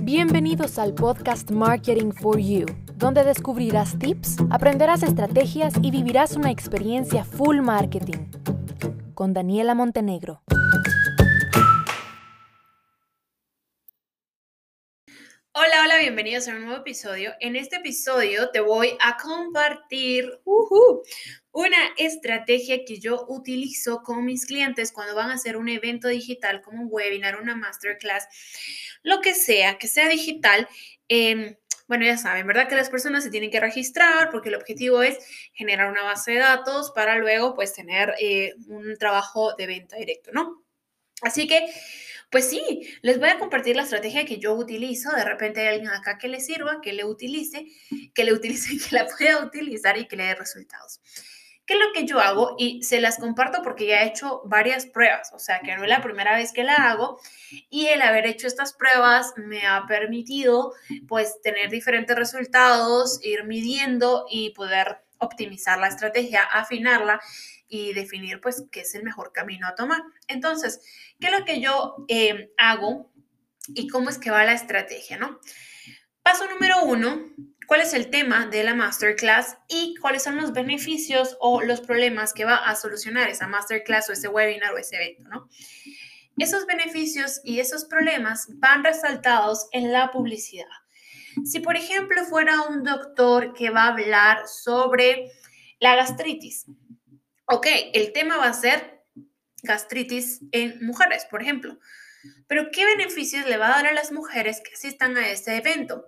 Bienvenidos al podcast Marketing for You, donde descubrirás tips, aprenderás estrategias y vivirás una experiencia full marketing. Con Daniela Montenegro. Hola, hola, bienvenidos a un nuevo episodio. En este episodio te voy a compartir una estrategia que yo utilizo con mis clientes cuando van a hacer un evento digital como un webinar, una masterclass, lo que sea, que sea digital. Em, bueno, ya saben, ¿verdad? Que las personas se tienen que registrar porque el objetivo es generar una base de datos para luego pues tener eh, un trabajo de venta directo, ¿no? Así que pues sí, les voy a compartir la estrategia que yo utilizo. De repente hay alguien acá que le sirva, que le utilice, que le utilice, que la pueda utilizar y que le dé resultados. ¿Qué es lo que yo hago? Y se las comparto porque ya he hecho varias pruebas, o sea que no es la primera vez que la hago y el haber hecho estas pruebas me ha permitido pues tener diferentes resultados, ir midiendo y poder optimizar la estrategia, afinarla y definir pues qué es el mejor camino a tomar. Entonces, ¿qué es lo que yo eh, hago y cómo es que va la estrategia, no? Paso número uno, ¿cuál es el tema de la masterclass y cuáles son los beneficios o los problemas que va a solucionar esa masterclass o ese webinar o ese evento. Esos beneficios y esos problemas van resaltados en la publicidad. Si, por ejemplo, fuera un doctor que va a hablar sobre la gastritis, ok, el tema va a ser gastritis en mujeres, por ejemplo. Pero ¿qué beneficios le va a dar a las mujeres que asistan a este evento?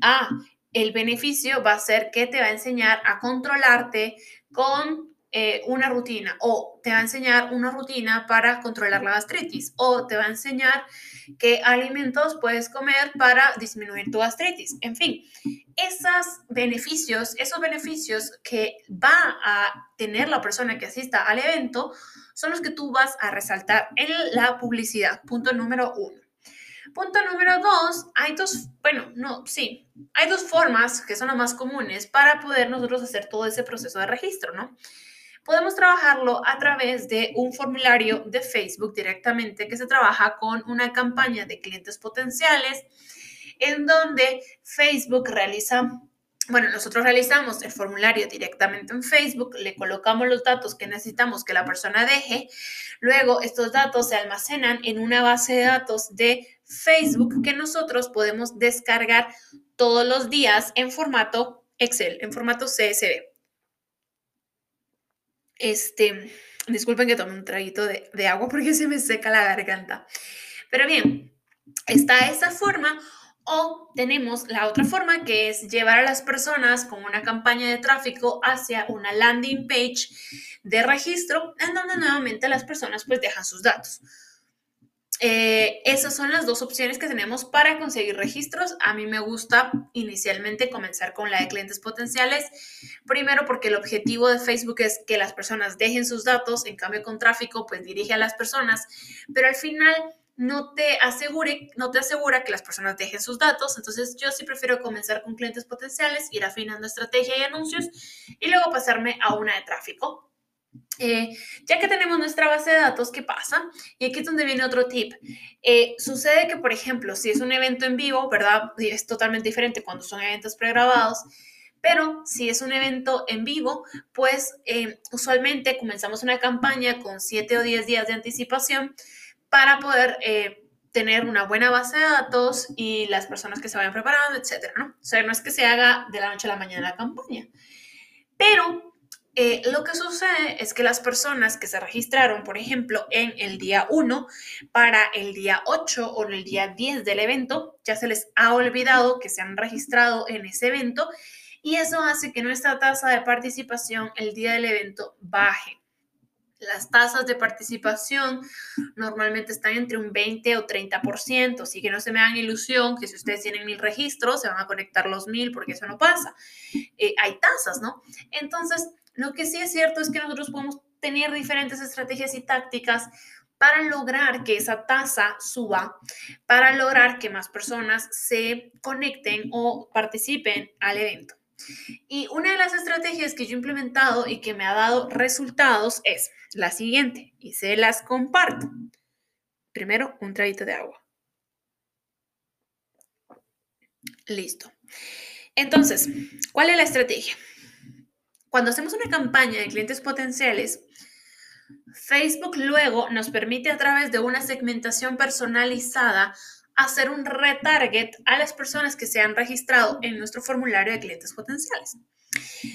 Ah, el beneficio va a ser que te va a enseñar a controlarte con eh, una rutina o te va a enseñar una rutina para controlar la gastritis o te va a enseñar qué alimentos puedes comer para disminuir tu gastritis. En fin, esos beneficios, esos beneficios que va a tener la persona que asista al evento son los que tú vas a resaltar en la publicidad. Punto número uno. Punto número dos, hay dos, bueno, no, sí, hay dos formas que son las más comunes para poder nosotros hacer todo ese proceso de registro, ¿no? Podemos trabajarlo a través de un formulario de Facebook directamente que se trabaja con una campaña de clientes potenciales en donde Facebook realiza bueno, nosotros realizamos el formulario directamente en Facebook, le colocamos los datos que necesitamos que la persona deje, luego estos datos se almacenan en una base de datos de Facebook que nosotros podemos descargar todos los días en formato Excel, en formato CSV. Este, disculpen que tome un traguito de, de agua porque se me seca la garganta. Pero bien, está esa forma o tenemos la otra forma que es llevar a las personas con una campaña de tráfico hacia una landing page de registro en donde nuevamente las personas pues dejan sus datos. Eh, esas son las dos opciones que tenemos para conseguir registros. A mí me gusta inicialmente comenzar con la de clientes potenciales. Primero porque el objetivo de Facebook es que las personas dejen sus datos, en cambio con tráfico pues dirige a las personas, pero al final no te asegure, no te asegura que las personas dejen sus datos. Entonces yo sí prefiero comenzar con clientes potenciales, ir afinando estrategia y anuncios y luego pasarme a una de tráfico. Eh, ya que tenemos nuestra base de datos, ¿qué pasa? Y aquí es donde viene otro tip. Eh, sucede que, por ejemplo, si es un evento en vivo, ¿verdad? Es totalmente diferente cuando son eventos pregrabados. Pero si es un evento en vivo, pues eh, usualmente comenzamos una campaña con 7 o 10 días de anticipación para poder tener una buena base de datos y las personas que se vayan preparando, etcétera, ¿no? O sea, no es que se haga de la noche a la mañana la campaña. Pero eh, lo que sucede es que las personas que se registraron, por ejemplo, en el día 1 para el día 8 o el día 10 del evento, ya se les ha olvidado que se han registrado en ese evento y eso hace que nuestra tasa de participación el día del evento baje. Las tasas de participación normalmente están entre un 20 o 30%, así que no se me hagan ilusión que si ustedes tienen mil registros, se van a conectar los mil, porque eso no pasa. Eh, hay tasas, ¿no? Entonces, lo que sí es cierto es que nosotros podemos tener diferentes estrategias y tácticas para lograr que esa tasa suba, para lograr que más personas se conecten o participen al evento. Y una de las estrategias que yo he implementado y que me ha dado resultados es la siguiente, y se las comparto. Primero, un traguito de agua. Listo. Entonces, ¿cuál es la estrategia? Cuando hacemos una campaña de clientes potenciales, Facebook luego nos permite a través de una segmentación personalizada hacer un retarget a las personas que se han registrado en nuestro formulario de clientes potenciales.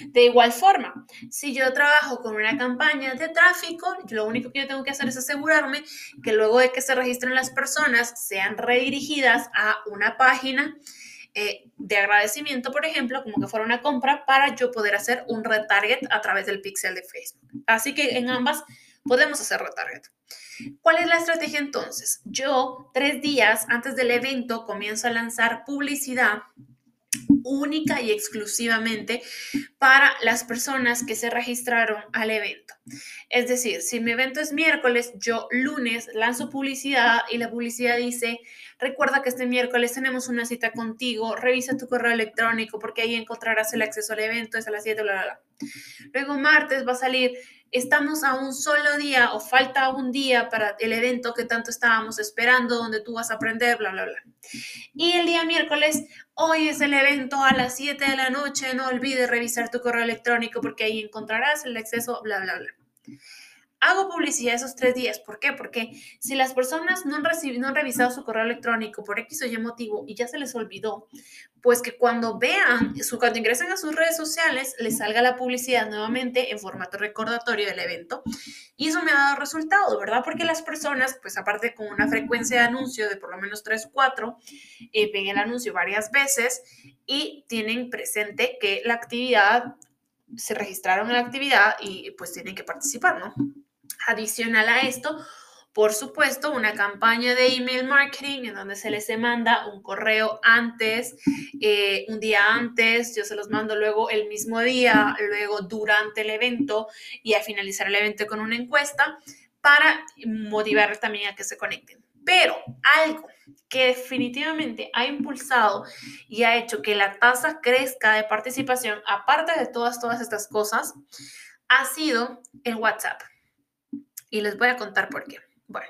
De igual forma, si yo trabajo con una campaña de tráfico, lo único que yo tengo que hacer es asegurarme que luego de que se registren las personas sean redirigidas a una página eh, de agradecimiento, por ejemplo, como que fuera una compra, para yo poder hacer un retarget a través del pixel de Facebook. Así que en ambas podemos hacer retarget. ¿Cuál es la estrategia entonces? Yo, tres días antes del evento, comienzo a lanzar publicidad única y exclusivamente para las personas que se registraron al evento. Es decir, si mi evento es miércoles, yo lunes lanzo publicidad y la publicidad dice, recuerda que este miércoles tenemos una cita contigo, revisa tu correo electrónico porque ahí encontrarás el acceso al evento, es a las 7, bla, bla, bla. Luego martes va a salir, estamos a un solo día o falta un día para el evento que tanto estábamos esperando, donde tú vas a aprender, bla, bla, bla. Y el día miércoles, hoy es el evento a las 7 de la noche, no olvides revisar tu correo electrónico porque ahí encontrarás el acceso, bla, bla, bla. Hago publicidad esos tres días. ¿Por qué? Porque si las personas no han, recibido, revisado su correo electrónico por X o Y motivo y ya se les olvidó, pues que cuando vean, su, cuando ingresen a sus redes sociales, les salga la publicidad nuevamente en formato recordatorio del evento. Y eso me ha dado resultado, ¿verdad? Porque las personas, pues aparte con una frecuencia de anuncio de por lo menos 3 o 4, eh, ven el anuncio varias veces y tienen presente que la actividad, se registraron en la actividad y pues tienen que participar, ¿no? Adicional a esto, por supuesto, una campaña de email marketing en donde se les manda un correo antes, eh, un día antes, yo se los mando luego el mismo día, luego durante el evento y a finalizar el evento con una encuesta para motivar también a que se conecten. Pero algo que definitivamente ha impulsado y ha hecho que la tasa crezca de participación, aparte de todas, todas estas cosas, ha sido el WhatsApp. Y les voy a contar por qué. Bueno,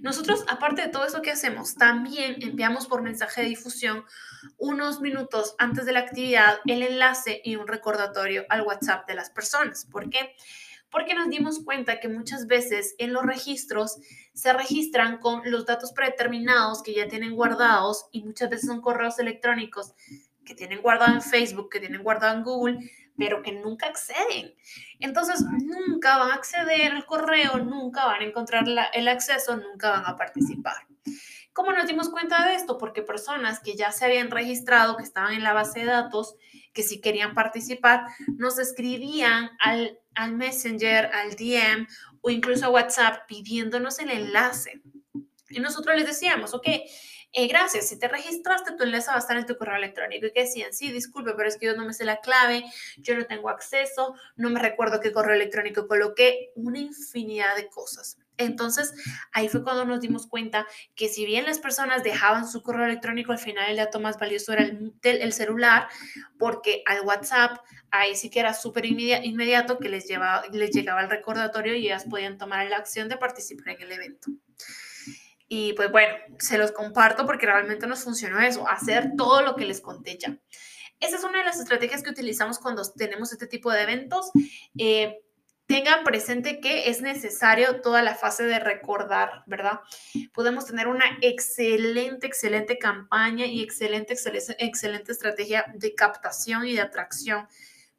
nosotros, aparte de todo eso que hacemos, también enviamos por mensaje de difusión unos minutos antes de la actividad el enlace y un recordatorio al WhatsApp de las personas. ¿Por qué? Porque nos dimos cuenta que muchas veces en los registros se registran con los datos predeterminados que ya tienen guardados y muchas veces son correos electrónicos que tienen guardado en Facebook, que tienen guardado en Google, pero que nunca acceden. Entonces, nunca van a acceder al correo, nunca van a encontrar el acceso, nunca van a participar. ¿Cómo nos dimos cuenta de esto? Porque personas que ya se habían registrado, que estaban en la base de datos, que si querían participar, nos escribían al, al Messenger, al DM o incluso a WhatsApp pidiéndonos el enlace. Y nosotros les decíamos, ok, eh, gracias, si te registraste, tu enlace va a estar en tu correo electrónico. Y que decían, sí, disculpe, pero es que yo no me sé la clave, yo no tengo acceso, no me recuerdo qué correo electrónico coloqué, una infinidad de cosas. Entonces, ahí fue cuando nos dimos cuenta que si bien las personas dejaban su correo electrónico, al final el dato más valioso era el, el celular, porque al WhatsApp ahí sí que era súper inmediato que les, les llegaba el recordatorio y ellas podían tomar la acción de participar en el evento. Y pues bueno, se los comparto porque realmente nos funcionó eso, hacer todo lo que les conté ya. Esa es una de las estrategias que utilizamos cuando tenemos este tipo de eventos. Eh, tengan presente que es necesario toda la fase de recordar, ¿verdad? Podemos tener una excelente, excelente campaña y excelente, excelente, excelente estrategia de captación y de atracción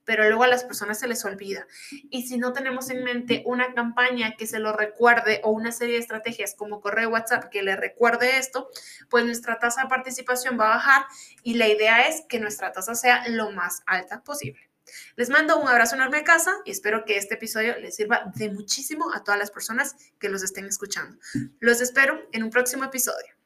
pero luego a las personas se les olvida. Y si no tenemos en mente una campaña que se lo recuerde o una serie de estrategias como correo WhatsApp que le recuerde esto, pues nuestra tasa de participación va a bajar y la idea es que nuestra tasa sea lo más alta posible. Les mando un abrazo enorme a casa y espero que este episodio les sirva de muchísimo a todas las personas que los estén escuchando. Los espero en un próximo episodio.